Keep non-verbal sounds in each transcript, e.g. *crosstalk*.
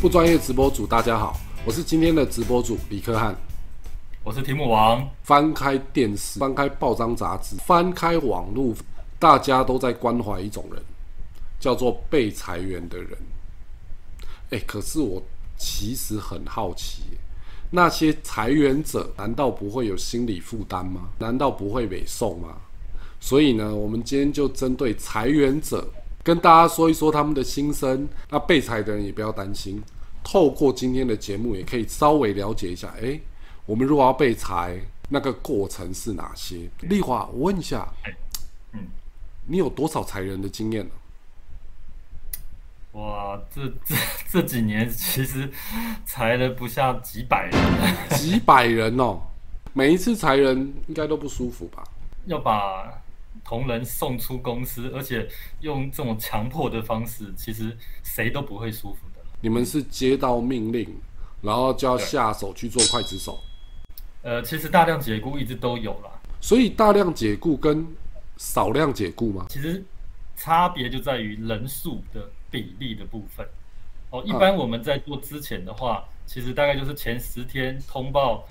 不专业直播主，大家好，我是今天的直播主李克汉。我是提姆王。翻开电视，翻开报章杂志，翻开网络，大家都在关怀一种人，叫做被裁员的人。哎，可是我其实很好奇，那些裁员者难道不会有心理负担吗？难道不会委受吗？所以呢，我们今天就针对裁员者。跟大家说一说他们的心声，那被裁的人也不要担心。透过今天的节目，也可以稍微了解一下。哎，我们如果要被裁，那个过程是哪些？丽华，我问一下，嗯，你有多少裁人的经验呢？哇，这 *laughs* 这这几年其实裁了不下几百人，几百人哦。每一次裁人应该都不舒服吧？*laughs* 要把。同仁送出公司，而且用这种强迫的方式，其实谁都不会舒服的。你们是接到命令，然后就要下手去做刽子手。呃，其实大量解雇一直都有了。所以大量解雇跟少量解雇吗？其实差别就在于人数的比例的部分。哦，一般我们在做之前的话，其实大概就是前十天通报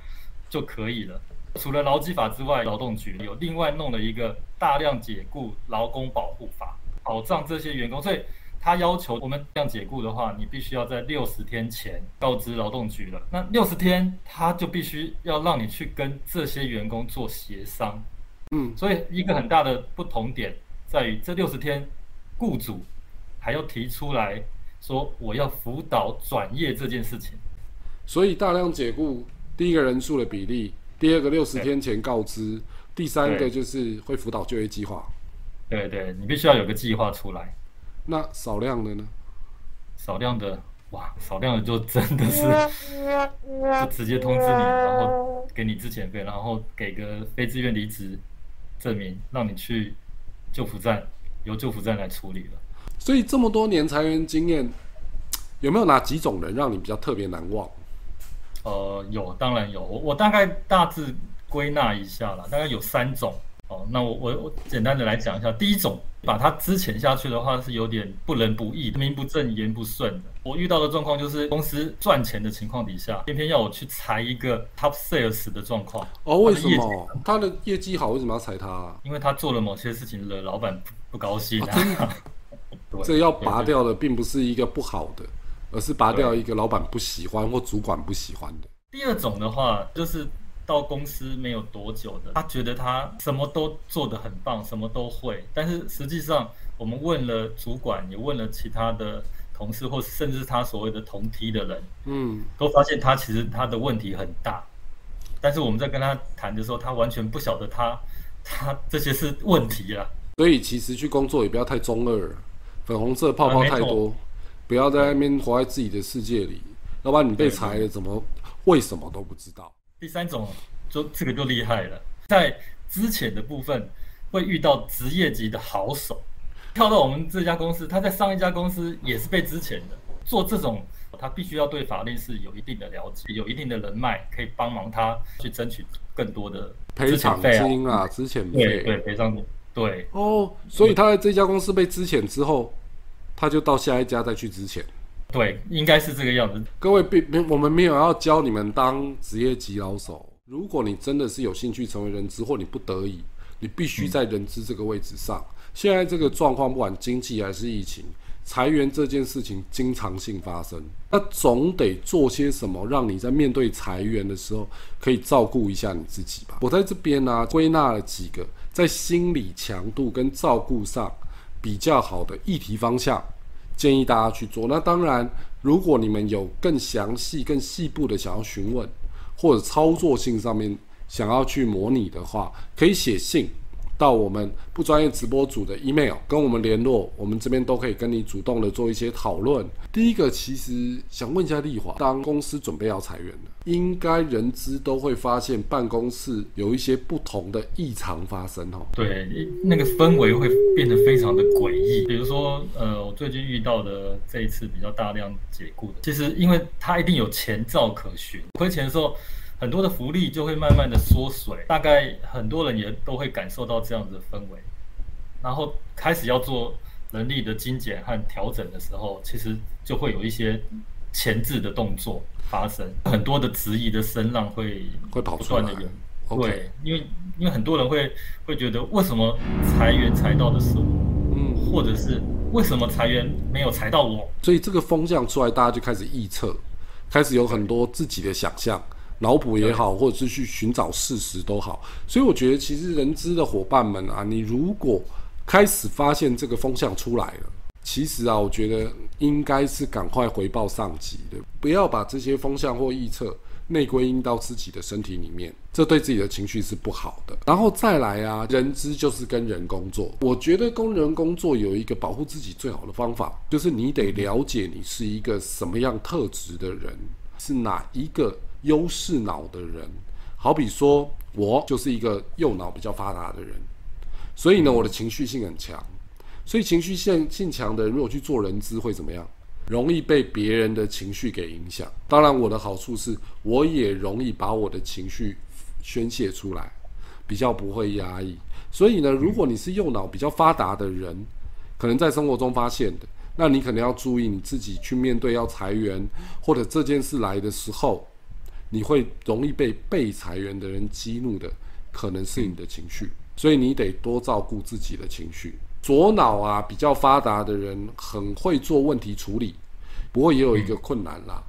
就可以了。除了劳基法之外，劳动局有另外弄了一个大量解雇劳工保护法，保障这些员工。所以他要求我们这样解雇的话，你必须要在六十天前告知劳动局了。那六十天，他就必须要让你去跟这些员工做协商。嗯，所以一个很大的不同点在于，这六十天，雇主还要提出来说我要辅导转业这件事情。所以大量解雇第一个人数的比例。第二个六十天前告知，第三个就是会辅导就业计划。对对，你必须要有个计划出来。那少量的呢？少量的，哇，少量的就真的是 *laughs* 就直接通知你，然后给你之前费，然后给个非自愿离职证明，让你去救辅站，由救辅站来处理了。所以这么多年裁员经验，有没有哪几种人让你比较特别难忘？呃，有，当然有。我我大概大致归纳一下啦，大概有三种。哦，那我我我简单的来讲一下。第一种，把它支遣下去的话，是有点不仁不义、名不正言不顺的。我遇到的状况就是，公司赚钱的情况底下，偏偏要我去裁一个 top sales 的状况。哦，为什么？他的业绩好，为什么要裁他？因为他做了某些事情惹老板不高兴。*laughs* 这要拔掉的，并不是一个不好的。而是拔掉一个老板不喜欢或主管不喜欢的。第二种的话，就是到公司没有多久的，他觉得他什么都做得很棒，什么都会，但是实际上我们问了主管，也问了其他的同事，或甚至他所谓的同梯的人，嗯，都发现他其实他的问题很大。但是我们在跟他谈的时候，他完全不晓得他他这些是问题啊。所以其实去工作也不要太中二，粉红色泡泡太多。不要在那边活在自己的世界里，要不然你被裁了，怎么为什么都不知道。第三种就这个就厉害了，在之前的部分会遇到职业级的好手，跳到我们这家公司，他在上一家公司也是被之前的。做这种，他必须要对法律是有一定的了解，有一定的人脉，可以帮忙他去争取更多的赔偿金啊，之前对对赔偿对。哦，所以他在这家公司被之前之后。他就到下一家再去之前，对，应该是这个样子。各位并没，我们没有要教你们当职业级老手。如果你真的是有兴趣成为人资，或你不得已，你必须在人资这个位置上。现在这个状况，不管经济还是疫情，裁员这件事情经常性发生，那总得做些什么，让你在面对裁员的时候可以照顾一下你自己吧。我在这边呢，归纳了几个在心理强度跟照顾上。比较好的议题方向，建议大家去做。那当然，如果你们有更详细、更细部的想要询问，或者操作性上面想要去模拟的话，可以写信。到我们不专业直播组的 email 跟我们联络，我们这边都可以跟你主动的做一些讨论。第一个，其实想问一下丽华，当公司准备要裁员了，应该人资都会发现办公室有一些不同的异常发生哦。对，那个氛围会变得非常的诡异。比如说，呃，我最近遇到的这一次比较大量解雇的，其实因为他一定有前兆可循，亏钱的时候。很多的福利就会慢慢的缩水，大概很多人也都会感受到这样子的氛围，然后开始要做人力的精简和调整的时候，其实就会有一些前置的动作发生，很多的质疑的声浪会会跑出来。不断的有。对，因为因为很多人会会觉得，为什么裁员裁到的是我，嗯，或者是为什么裁员没有裁到我？所以这个风向出来，大家就开始臆测，开始有很多自己的想象，脑补也好，或者是去寻找事实都好。所以我觉得，其实人资的伙伴们啊，你如果开始发现这个风向出来了，其实啊，我觉得应该是赶快回报上级的，不要把这些风向或预测内归因到自己的身体里面，这对自己的情绪是不好的。然后再来啊，人资就是跟人工作，我觉得跟人工作有一个保护自己最好的方法，就是你得了解你是一个什么样特质的人，是哪一个优势脑的人。好比说，我就是一个右脑比较发达的人，所以呢，我的情绪性很强。所以情绪性性强的人，如果去做人资会怎么样？容易被别人的情绪给影响。当然，我的好处是，我也容易把我的情绪宣泄出来，比较不会压抑。所以呢，如果你是右脑比较发达的人，可能在生活中发现的，那你可能要注意你自己去面对要裁员或者这件事来的时候，你会容易被被裁员的人激怒的，可能是你的情绪。所以你得多照顾自己的情绪。左脑啊比较发达的人很会做问题处理，不过也有一个困难啦。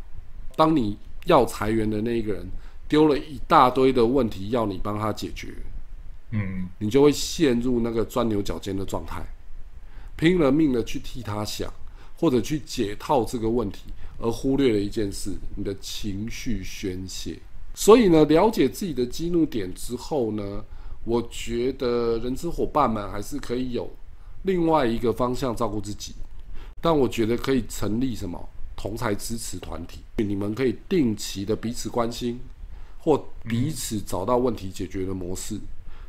当你要裁员的那一个人丢了一大堆的问题要你帮他解决，嗯，你就会陷入那个钻牛角尖的状态，拼了命的去替他想，或者去解套这个问题，而忽略了一件事：你的情绪宣泄。所以呢，了解自己的激怒点之后呢，我觉得人资伙伴们还是可以有另外一个方向照顾自己。但我觉得可以成立什么同才支持团体，你们可以定期的彼此关心，或彼此找到问题解决的模式，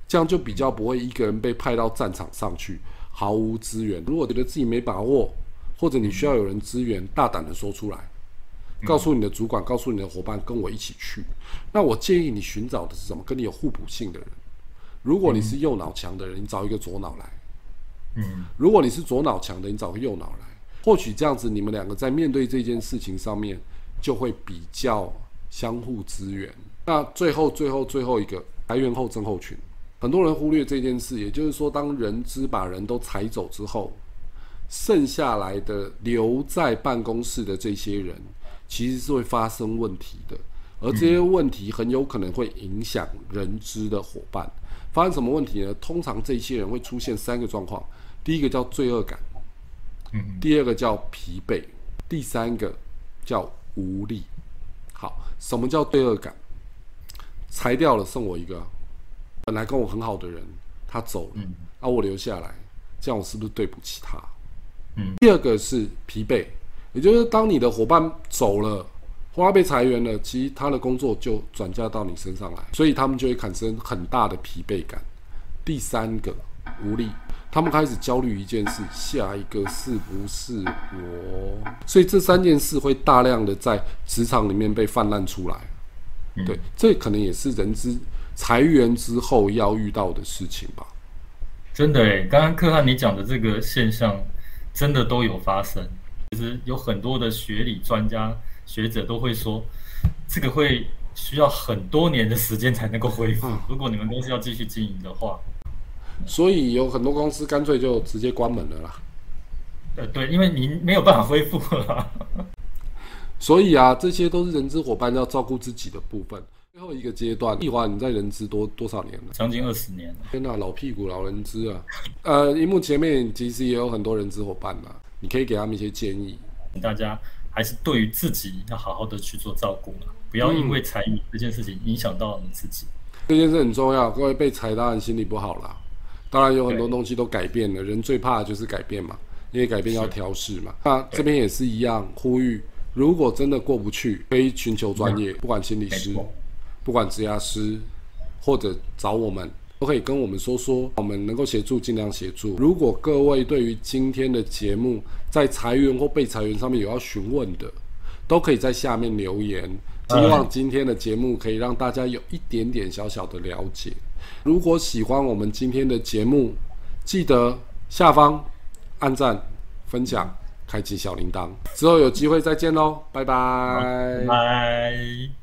这样就比较不会一个人被派到战场上去毫无资源。如果觉得自己没把握，或者你需要有人支援，大胆的说出来，告诉你的主管，告诉你的伙伴，跟我一起去。那我建议你寻找的是什么？跟你有互补性的人。如果你是右脑强的人，你找一个左脑来；嗯，如果你是左脑强的，你找个右脑来。或许这样子，你们两个在面对这件事情上面就会比较相互支援。那最后、最后、最后一个裁员后症候群，很多人忽略这件事。也就是说，当人资把人都裁走之后，剩下来的留在办公室的这些人，其实是会发生问题的。而这些问题很有可能会影响人资的伙伴。发生什么问题呢？通常这些人会出现三个状况：第一个叫罪恶感。嗯，第二个叫疲惫，第三个叫无力。好，什么叫罪恶感？裁掉了，送我一个，本来跟我很好的人，他走了，嗯啊，我留下来，这样我是不是对不起他？嗯。第二个是疲惫，也就是当你的伙伴走了，或他被裁员了，其实他的工作就转嫁到你身上来，所以他们就会产生很大的疲惫感。第三个无力，他们开始焦虑一件事：下一个是不是我？所以这三件事会大量的在职场里面被泛滥出来。嗯对，这可能也是人之裁员之后要遇到的事情吧。真的诶，刚刚克汉你讲的这个现象，真的都有发生。其实有很多的学理专家学者都会说，这个会需要很多年的时间才能够恢复。如果你们公司要继续经营的话，所以有很多公司干脆就直接关门了啦。呃，对，因为你没有办法恢复了。所以啊，这些都是人资伙伴要照顾自己的部分。最后一个阶段，丽华，你在人资多多少年了？将近二十年了。天呐，老屁股老人资啊！*laughs* 呃，荧幕前面其实也有很多人资伙伴嘛，你可以给他们一些建议。大家还是对于自己要好好的去做照顾嘛，不要因为裁员这件事情影响到你自己。这件事很重要，各位被裁当然心里不好啦。当然有很多东西都改变了，人最怕的就是改变嘛，因为改变要调试嘛。那这边也是一样，呼吁如果真的过不去，可以寻求专业，不管心理师不管职涯师，或者找我们，都可以跟我们说说，我们能够协助尽量协助。如果各位对于今天的节目在裁员或被裁员上面有要询问的，都可以在下面留言。希望今天的节目可以让大家有一点点小小的了解。如果喜欢我们今天的节目，记得下方按赞、分享、开启小铃铛。之后有机会再见喽，拜拜。拜。